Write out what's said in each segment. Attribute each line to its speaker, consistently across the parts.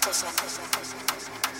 Speaker 1: cosa, cosa, cosa, cosa.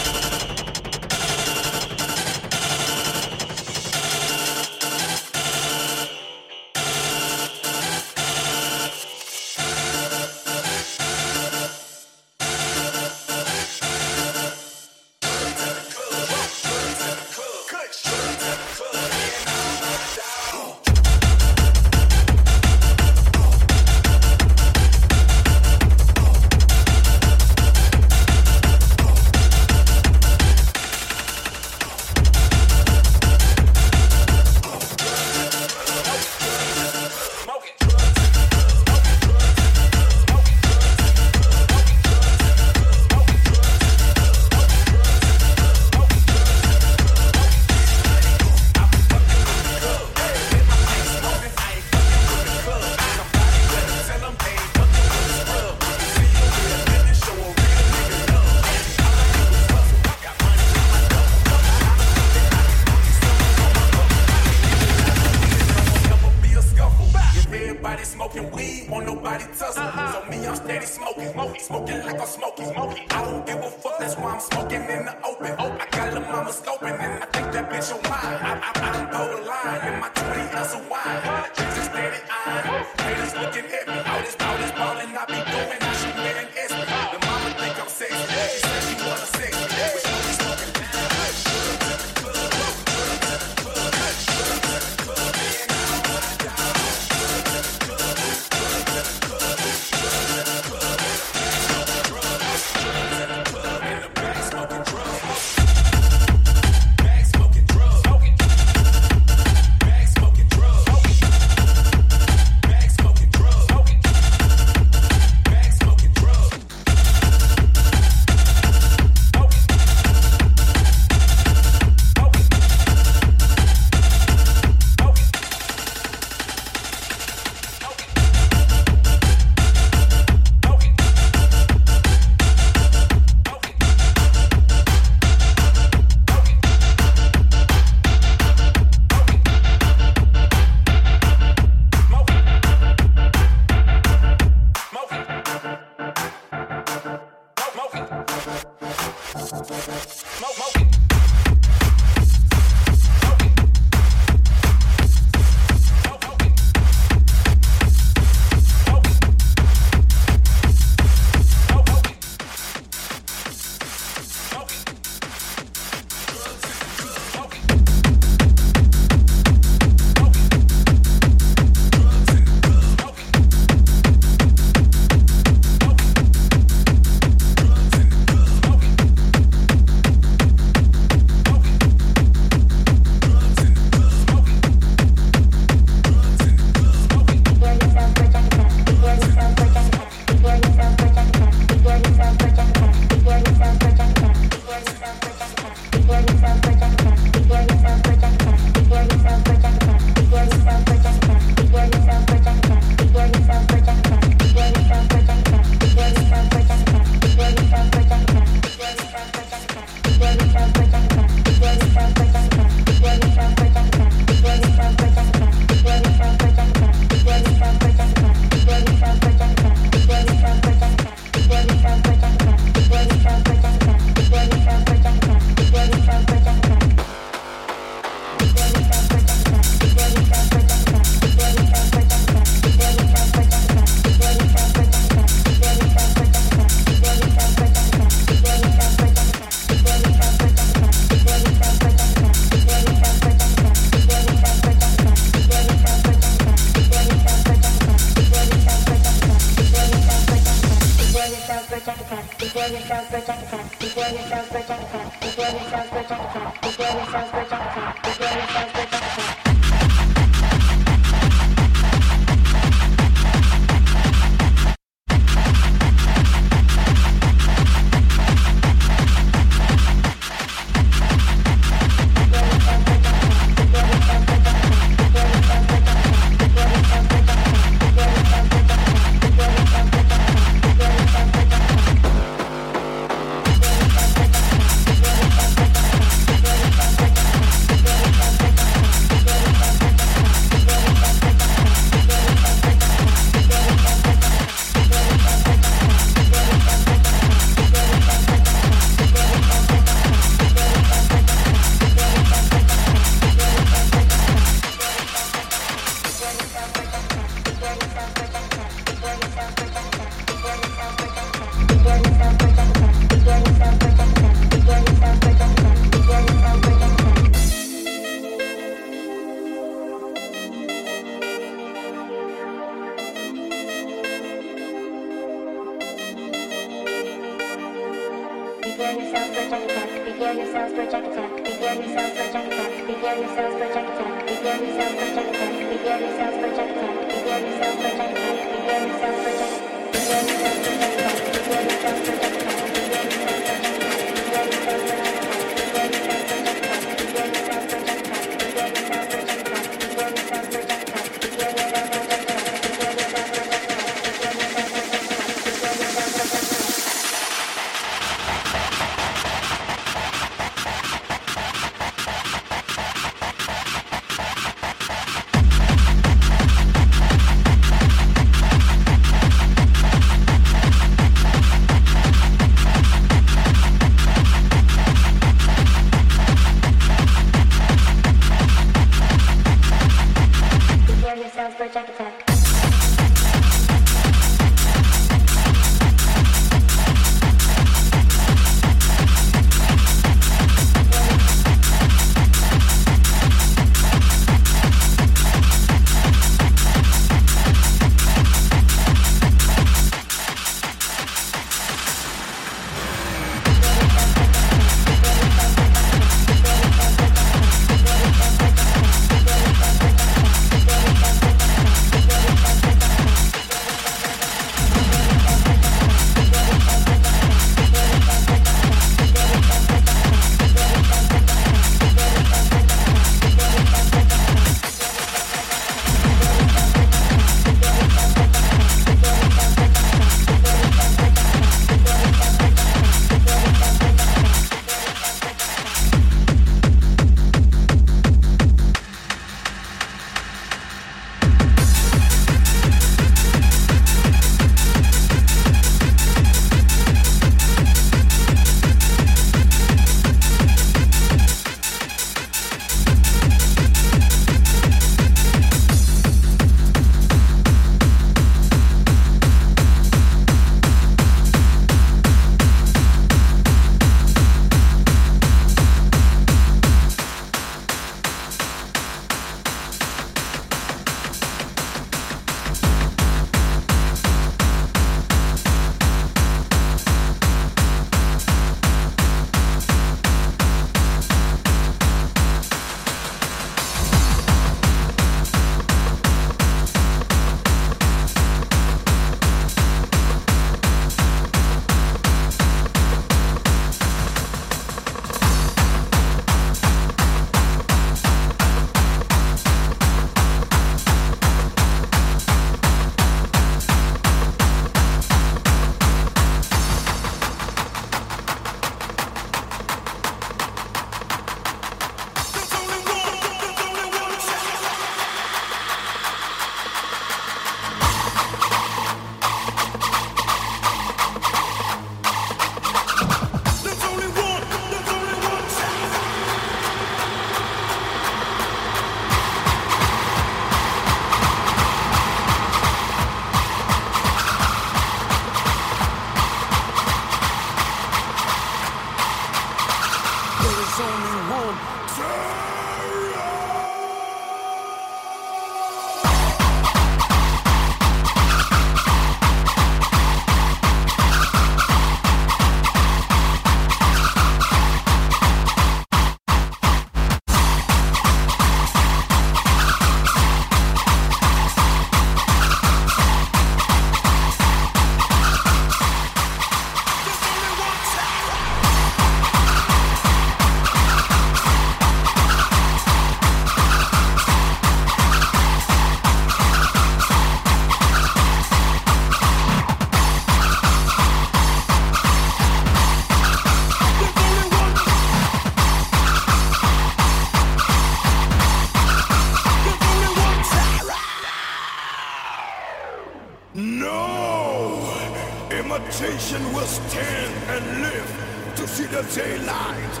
Speaker 2: imitation will stand and live to see the daylight.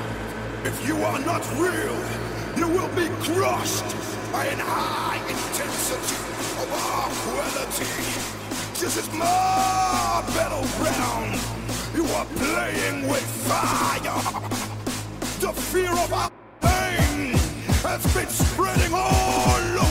Speaker 2: If you are not real, you will be crushed by an high intensity of our quality. This is my battleground. You are playing with fire. The fear of our pain has been spreading all over.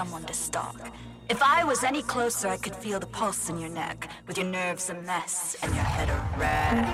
Speaker 3: Someone to stalk. If I was any closer, I could feel the pulse in your neck, with your nerves a mess and your head a wreck.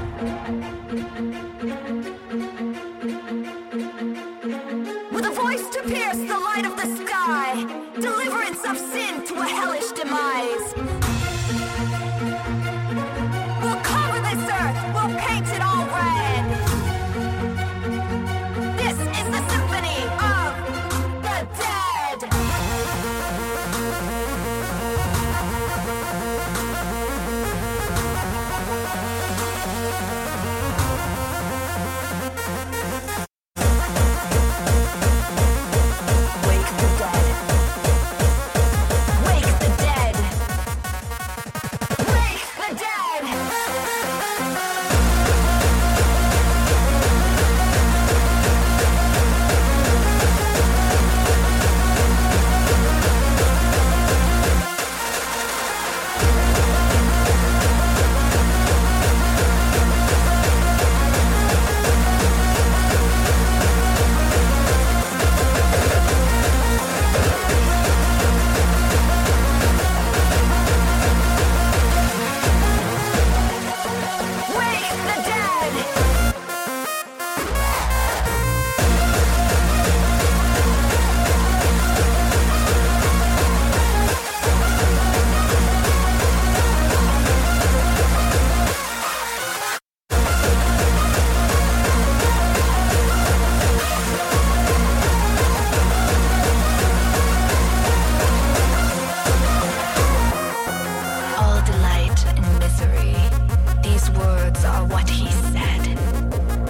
Speaker 3: What he said.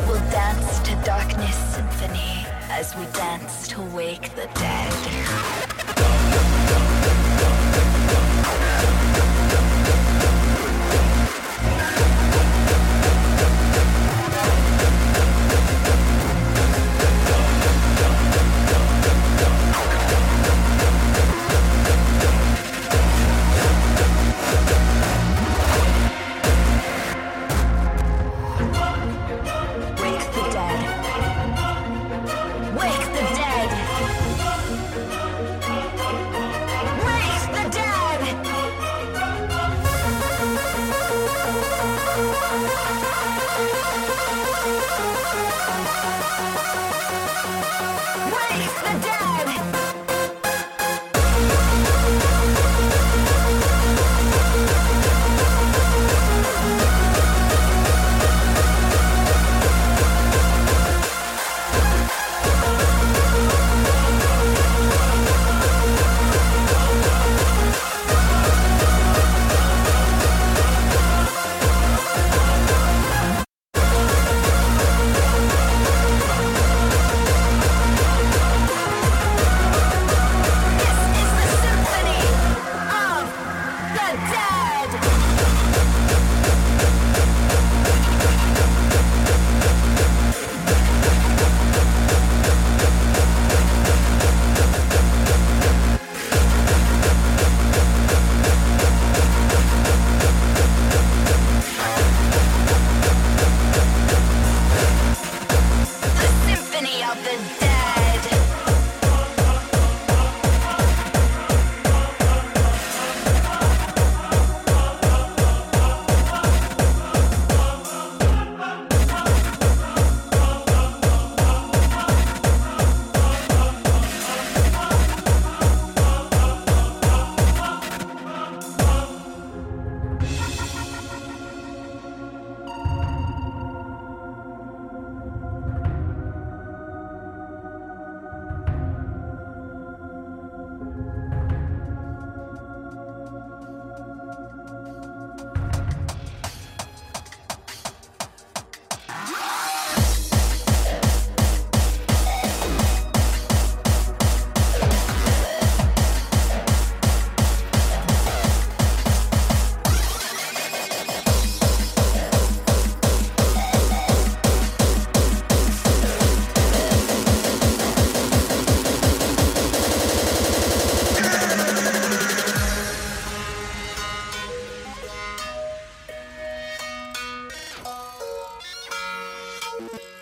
Speaker 3: We'll dance to darkness symphony as we dance to wake the dead.